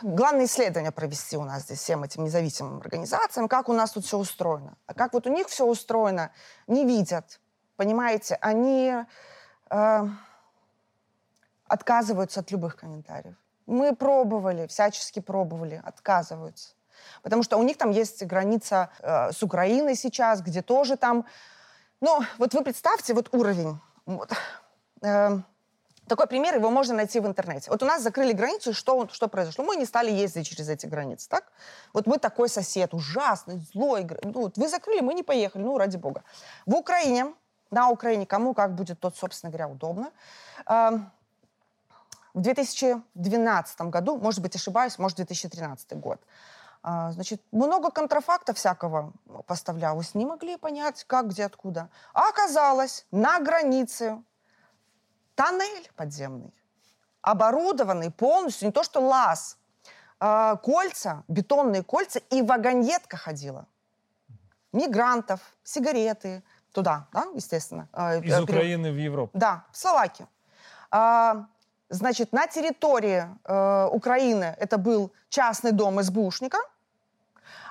Главное исследование провести у нас здесь всем этим независимым организациям, как у нас тут все устроено. А как вот у них все устроено, не видят. Понимаете, они э, отказываются от любых комментариев. Мы пробовали, всячески пробовали, отказываются. Потому что у них там есть граница э, с Украиной сейчас, где тоже там... Ну, вот вы представьте вот уровень. Вот. Э, такой пример, его можно найти в интернете. Вот у нас закрыли границу, что, что произошло? Мы не стали ездить через эти границы, так? Вот мы такой сосед, ужасный, злой. Ну, вот вы закрыли, мы не поехали, ну, ради бога. В Украине, на Украине, кому как будет, тот, собственно говоря, удобно. Эм, В 2012 году, может быть, ошибаюсь, может, 2013 год, А, значит, много контрафакта всякого поставлялось. Не могли понять, как, где, откуда. А оказалось, на границе тоннель подземный, оборудованный полностью, не то что лаз, а, кольца, бетонные кольца, и вагонетка ходила. Мигрантов, сигареты, туда, да, естественно. А, Из Украины в Европу. Да, в Словакию. А, значит, на территории э, Украины это был частный дом СБУшника,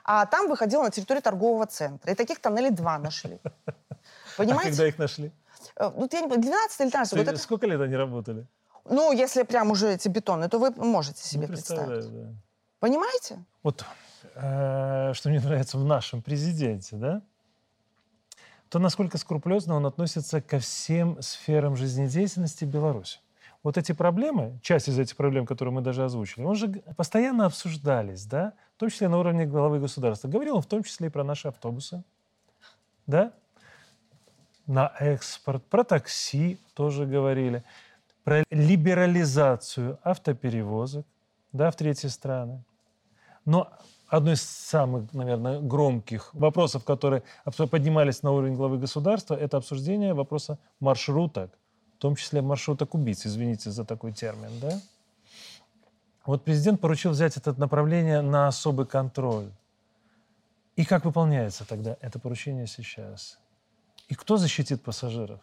а там выходил на территорию торгового центра. И таких тоннелей два нашли. Понимаете? А когда их нашли? Ну, я не помню, 12 или 13 год. Сколько лет они работали? Ну, если прям уже эти бетоны, то вы можете себе представить. Да. Понимаете? Вот э, что мне нравится в нашем президенте, да? То, насколько скрупулезно он относится ко всем сферам жизнедеятельности Беларуси. Вот эти проблемы, часть из этих проблем, которые мы даже озвучили, он же постоянно обсуждались, да? В том числе на уровне главы государства. Говорил он в том числе и про наши автобусы, да? На экспорт, про такси тоже говорили про либерализацию автоперевозок да, в третьи страны. Но одно из самых, наверное, громких вопросов, которые поднимались на уровень главы государства, это обсуждение вопроса маршруток, том числе маршруток убийц, извините за такой термин, да? Вот президент поручил взять это направление на особый контроль. И как выполняется тогда это поручение сейчас? И кто защитит пассажиров?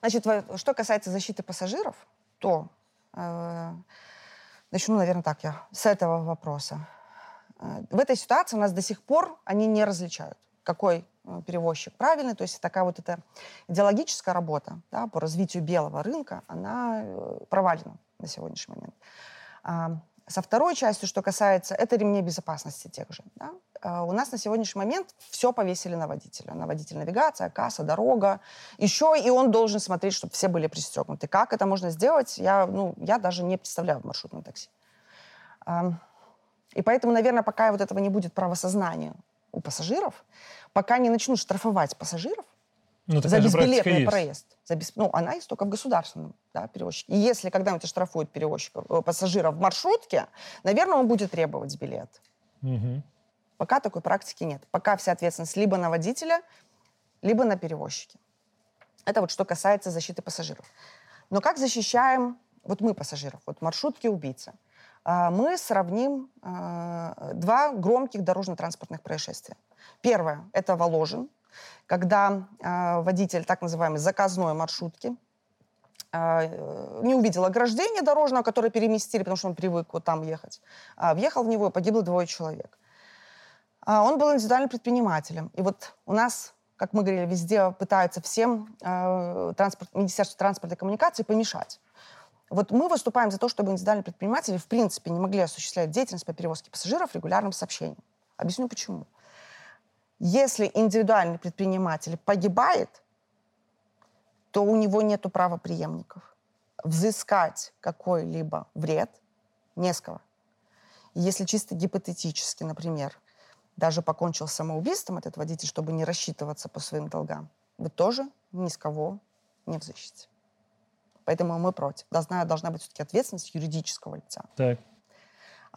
Значит, что касается защиты пассажиров, то э, начну, наверное, так я с этого вопроса. Э, в этой ситуации у нас до сих пор они не различают, какой перевозчик правильный. То есть такая вот эта идеологическая работа да, по развитию белого рынка, она э, провалена на сегодняшний момент. А, со второй частью, что касается, это ремней безопасности тех же. Да? А, у нас на сегодняшний момент все повесили на водителя. На водитель навигация, касса, дорога. Еще и он должен смотреть, чтобы все были пристегнуты. Как это можно сделать, я, ну, я даже не представляю в маршрутном такси. И поэтому, наверное, пока вот этого не будет правосознания у пассажиров, пока не начнут штрафовать пассажиров, ну, за безбилетный проезд. За без... Ну, она есть только в государственном да, перевозчике. И если когда-нибудь оштрафуют перевозчика, э, пассажира в маршрутке, наверное, он будет требовать билет. Угу. Пока такой практики нет. Пока вся ответственность либо на водителя, либо на перевозчике. Это вот что касается защиты пассажиров. Но как защищаем вот мы пассажиров, вот маршрутки убийцы? А, мы сравним а, два громких дорожно-транспортных происшествия. Первое – это Воложин, когда э, водитель так называемой заказной маршрутки э, не увидел ограждения дорожного, которое переместили, потому что он привык вот там ехать, э, въехал в него и погибло двое человек. Э, он был индивидуальным предпринимателем. И вот у нас, как мы говорили, везде пытаются всем э, транспорт, Министерство транспорта и коммуникации помешать. Вот мы выступаем за то, чтобы индивидуальные предприниматели в принципе не могли осуществлять деятельность по перевозке пассажиров регулярным сообщением. Объясню почему. Если индивидуальный предприниматель погибает, то у него нет права преемников. Взыскать какой-либо вред не. Если чисто гипотетически, например, даже покончил самоубийством этот водитель, чтобы не рассчитываться по своим долгам, вы тоже ни с кого не взыщете. Поэтому мы против. Должна, должна быть все-таки ответственность юридического лица. Так.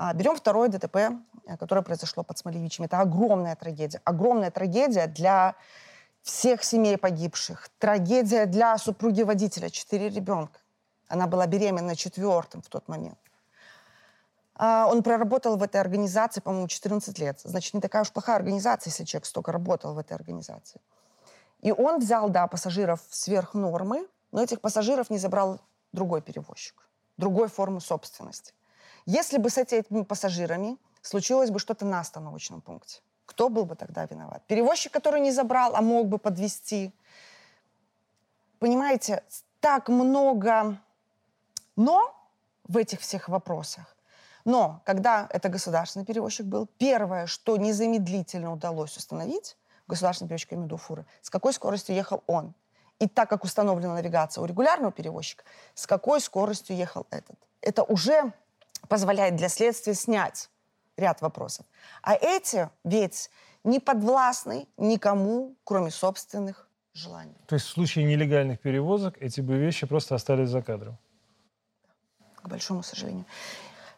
А, берем второе ДТП, э, которое произошло под Смолевичем. Это огромная трагедия. Огромная трагедия для всех семей погибших. Трагедия для супруги водителя, четыре ребенка. Она была беременна четвертым в тот момент. А, он проработал в этой организации, по-моему, 14 лет. Значит, не такая уж плохая организация, если человек столько работал в этой организации. И он взял, да, пассажиров сверх нормы, но этих пассажиров не забрал другой перевозчик, другой формы собственности. Если бы с этими пассажирами случилось бы что-то на остановочном пункте, кто был бы тогда виноват? Перевозчик, который не забрал, а мог бы подвести. Понимаете, так много «но» в этих всех вопросах. Но когда это государственный перевозчик был, первое, что незамедлительно удалось установить, государственный перевозчик, я имею в виду фуры, с какой скоростью ехал он. И так как установлена навигация у регулярного перевозчика, с какой скоростью ехал этот. Это уже позволяет для следствия снять ряд вопросов. А эти ведь не подвластны никому, кроме собственных желаний. То есть в случае нелегальных перевозок эти бы вещи просто остались за кадром? К большому сожалению.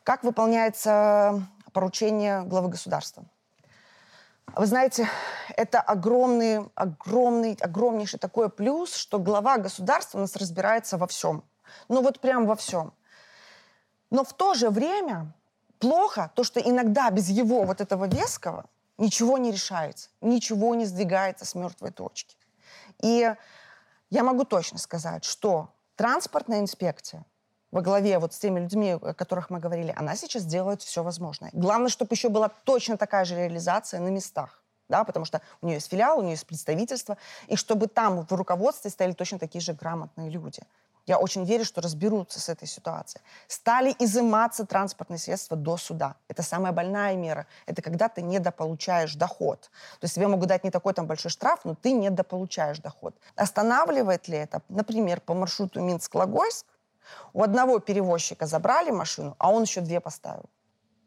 Как выполняется поручение главы государства? Вы знаете, это огромный, огромный, огромнейший такой плюс, что глава государства у нас разбирается во всем. Ну вот прям во всем. Но в то же время плохо то, что иногда без его вот этого веского ничего не решается, ничего не сдвигается с мертвой точки. И я могу точно сказать, что транспортная инспекция во главе вот с теми людьми, о которых мы говорили, она сейчас делает все возможное. Главное, чтобы еще была точно такая же реализация на местах. Да, потому что у нее есть филиал, у нее есть представительство, и чтобы там в руководстве стояли точно такие же грамотные люди. Я очень верю, что разберутся с этой ситуацией. Стали изыматься транспортные средства до суда. Это самая больная мера. Это когда ты недополучаешь доход. То есть тебе могут дать не такой там большой штраф, но ты недополучаешь доход. Останавливает ли это, например, по маршруту Минск-Логойск, у одного перевозчика забрали машину, а он еще две поставил.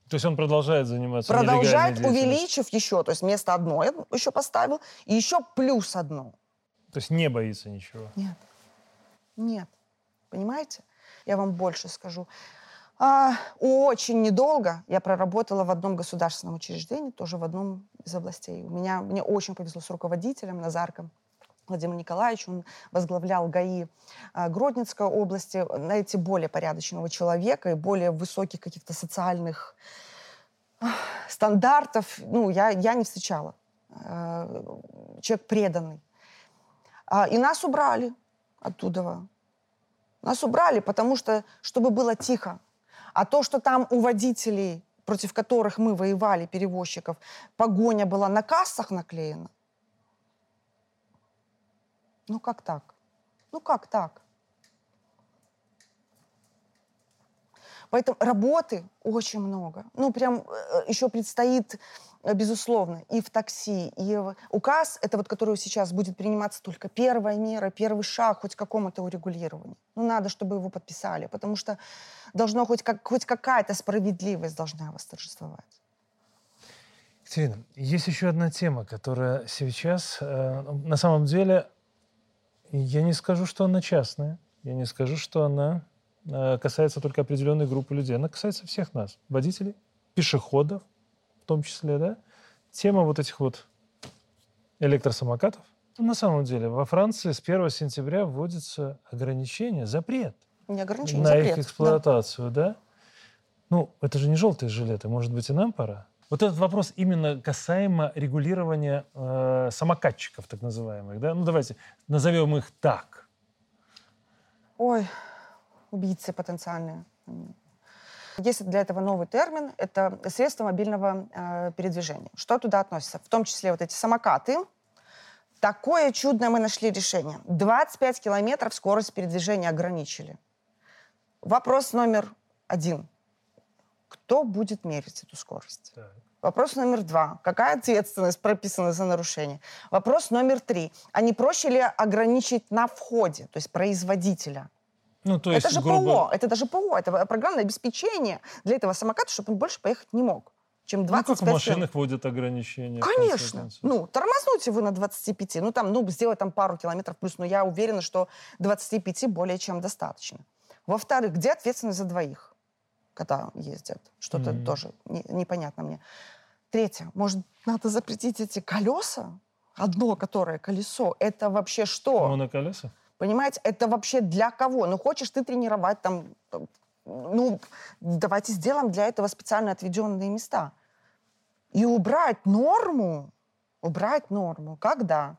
То есть он продолжает заниматься Продолжает, увеличив еще. То есть вместо одной еще поставил, и еще плюс одно. То есть не боится ничего? Нет. Нет. Понимаете? Я вам больше скажу. А, очень недолго я проработала в одном государственном учреждении, тоже в одном из областей. У меня, мне очень повезло с руководителем Назарком. Владимир Николаевич, он возглавлял ГАИ а, Гродненской области, знаете, более порядочного человека и более высоких каких-то социальных стандартов, ну, я, я не встречала. А, человек преданный. А, и нас убрали оттуда. Нас убрали, потому что, чтобы было тихо. А то, что там у водителей, против которых мы воевали, перевозчиков, погоня была на кассах наклеена. Ну как так? Ну как так? Поэтому работы очень много. Ну, прям э, еще предстоит, безусловно, и в такси, и в... указ, это вот, который сейчас будет приниматься только первая мера, первый шаг хоть к какому-то урегулированию. Ну, надо, чтобы его подписали, потому что должно хоть, как, хоть какая-то справедливость должна восторжествовать. Екатерина, есть еще одна тема, которая сейчас, э, на самом деле, я не скажу, что она частная, я не скажу, что она Э, касается только определенной группы людей. Она касается всех нас. Водителей, пешеходов в том числе, да? Тема вот этих вот электросамокатов. На самом деле во Франции с 1 сентября вводится ограничение, запрет. Не ограничение, на запрет. их эксплуатацию, да. да? Ну, это же не желтые жилеты, может быть, и нам пора? Вот этот вопрос именно касаемо регулирования э, самокатчиков, так называемых, да? Ну, давайте назовем их так. Ой, убийцы потенциальные. Есть для этого новый термин, это средства мобильного э, передвижения. Что туда относится? В том числе вот эти самокаты. Такое чудное мы нашли решение. 25 километров скорость передвижения ограничили. Вопрос номер один. Кто будет мерить эту скорость? Так. Вопрос номер два. Какая ответственность прописана за нарушение? Вопрос номер три. А не проще ли ограничить на входе, то есть производителя? Ну, то есть, это же грубо... ПО, это даже ПО, это программное обеспечение для этого самоката, чтобы он больше поехать не мог чем 25 Ну, как в машинах вводят ограничения. Конечно. Ну, тормозните вы на 25. Ну, там, ну, сделать там пару километров плюс. Но я уверена, что 25 более чем достаточно. Во-вторых, где ответственность за двоих, когда ездят? Что-то mm-hmm. тоже не, непонятно мне. Третье. Может, надо запретить эти колеса? Одно, которое колесо. Это вообще что? Моноколеса? Понимаете, это вообще для кого? Ну, хочешь ты тренировать там, ну, давайте сделаем для этого специально отведенные места. И убрать норму, убрать норму, когда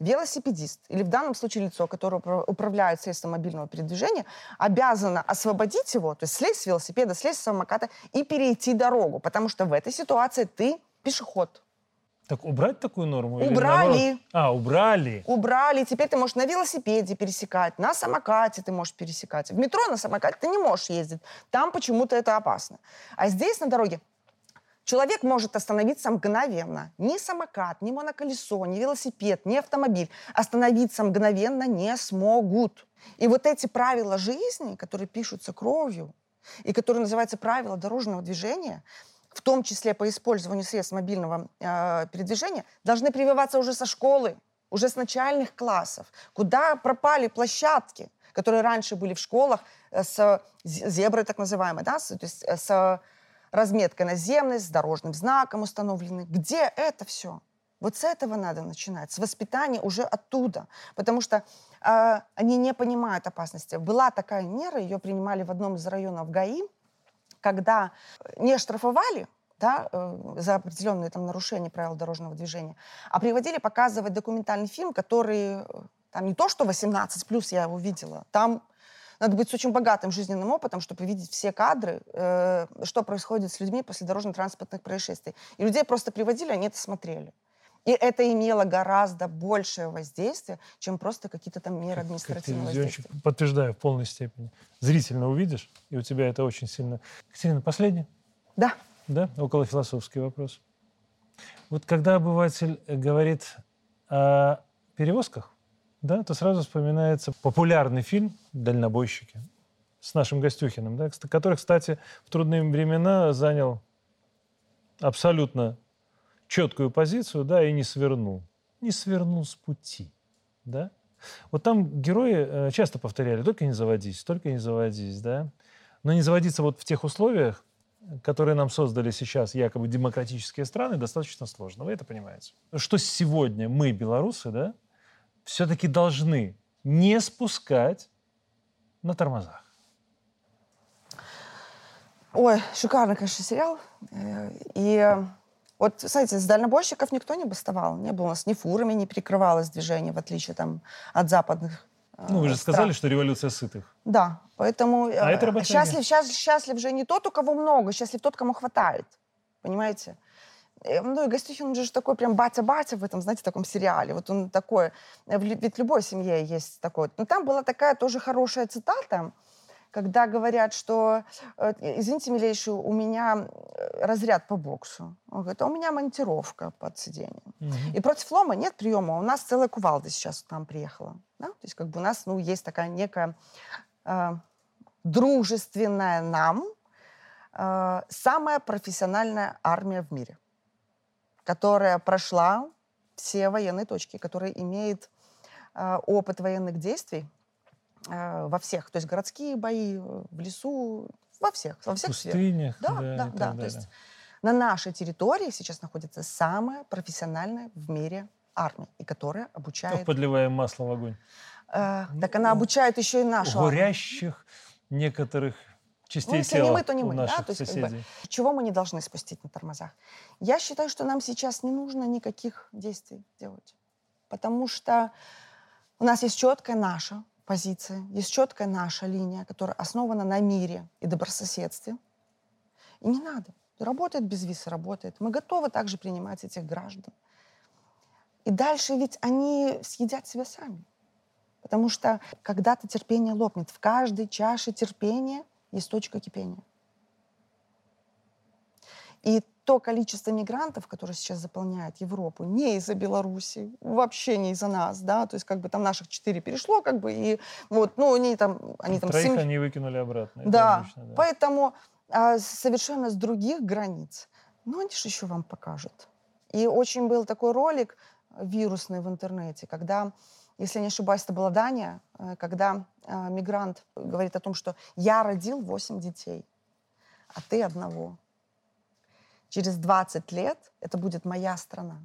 велосипедист или в данном случае лицо, которое управляет средством мобильного передвижения, обязано освободить его, то есть слезть с велосипеда, слезть с самоката и перейти дорогу, потому что в этой ситуации ты пешеход. Так убрать такую норму? Убрали. а, убрали. Убрали. Теперь ты можешь на велосипеде пересекать, на самокате ты можешь пересекать. В метро на самокате ты не можешь ездить. Там почему-то это опасно. А здесь на дороге Человек может остановиться мгновенно. Ни самокат, ни моноколесо, ни велосипед, ни автомобиль остановиться мгновенно не смогут. И вот эти правила жизни, которые пишутся кровью, и которые называются правила дорожного движения, в том числе по использованию средств мобильного э, передвижения, должны прививаться уже со школы, уже с начальных классов. Куда пропали площадки, которые раньше были в школах э, с зеброй так называемой, да, с, то есть э, с разметкой наземной, с дорожным знаком установленной. Где это все? Вот с этого надо начинать, с воспитания уже оттуда, потому что э, они не понимают опасности. Была такая мера, ее принимали в одном из районов ГАИ, когда не штрафовали, да, э, за определенные там, нарушения правил дорожного движения, а приводили показывать документальный фильм, который э, там не то, что 18 плюс я его видела, там надо быть с очень богатым жизненным опытом, чтобы видеть все кадры, э, что происходит с людьми после дорожно-транспортных происшествий. И людей просто приводили, они это смотрели. И это имело гораздо большее воздействие, чем просто какие-то там меры административного воздействия. Подтверждаю в полной степени. Зрительно увидишь, и у тебя это очень сильно... Екатерина, последний? Да. Да? Около философский вопрос. Вот когда обыватель говорит о перевозках, да, то сразу вспоминается популярный фильм «Дальнобойщики» с нашим Гостюхиным, да, который, кстати, в трудные времена занял абсолютно четкую позицию, да, и не свернул. Не свернул с пути, да. Вот там герои э, часто повторяли, только не заводись, только не заводись, да. Но не заводиться вот в тех условиях, которые нам создали сейчас якобы демократические страны, достаточно сложно. Вы это понимаете. Что сегодня мы, белорусы, да, все-таки должны не спускать на тормозах? Ой, шикарный, конечно, сериал. Э, и вот, знаете, с дальнобойщиков никто не бастовал. Не было у нас ни фурами, не перекрывалось движение, в отличие там, от западных ну, вы же стран. сказали, что революция сытых. Да, поэтому а это э, счастлив, счастлив, счастлив же не тот, у кого много, счастлив тот, кому хватает. Понимаете? Э, ну, и Гостюхин, он же такой прям батя-батя в этом, знаете, таком сериале. Вот он такой, э, ведь в любой семье есть такой. Но там была такая тоже хорошая цитата, когда говорят, что, э, извините, милейший, у меня э, разряд по боксу. Он говорит, а у меня монтировка под сиденьем. Угу. И против лома нет приема. У нас целая кувалда сейчас к нам приехала. Да? То есть как бы у нас ну, есть такая некая э, дружественная нам э, самая профессиональная армия в мире, которая прошла все военные точки, которая имеет э, опыт военных действий, Э, во всех, то есть городские бои, э, в лесу, во всех, во всех пустынях, Да, да, да. да. То есть на нашей территории сейчас находится самая профессиональная в мире армия, и которая обучает... Как подливаем масло в огонь. Э, так она обучает еще и нашу Горящих некоторых частей ну, если тела не мы, то не мы. Да? То есть, как бы, чего мы не должны спустить на тормозах? Я считаю, что нам сейчас не нужно никаких действий делать. Потому что у нас есть четкая наша позиция, есть четкая наша линия, которая основана на мире и добрососедстве. И не надо. Работает без виз, работает. Мы готовы также принимать этих граждан. И дальше ведь они съедят себя сами. Потому что когда-то терпение лопнет. В каждой чаше терпения есть точка кипения. И то количество мигрантов, которые сейчас заполняют Европу, не из-за Беларуси, вообще не из-за нас, да, то есть как бы там наших четыре перешло, как бы, и вот, ну, они там... Они там Троих 7... они выкинули обратно. Да, отлично, да. поэтому а, совершенно с других границ, ну, они же еще вам покажут. И очень был такой ролик вирусный в интернете, когда, если не ошибаюсь, это была Дания, э, когда а, мигрант говорит о том, что я родил восемь детей, а ты одного через 20 лет это будет моя страна.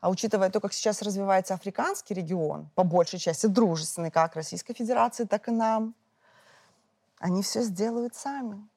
А учитывая то, как сейчас развивается африканский регион, по большей части дружественный как Российской Федерации, так и нам, они все сделают сами.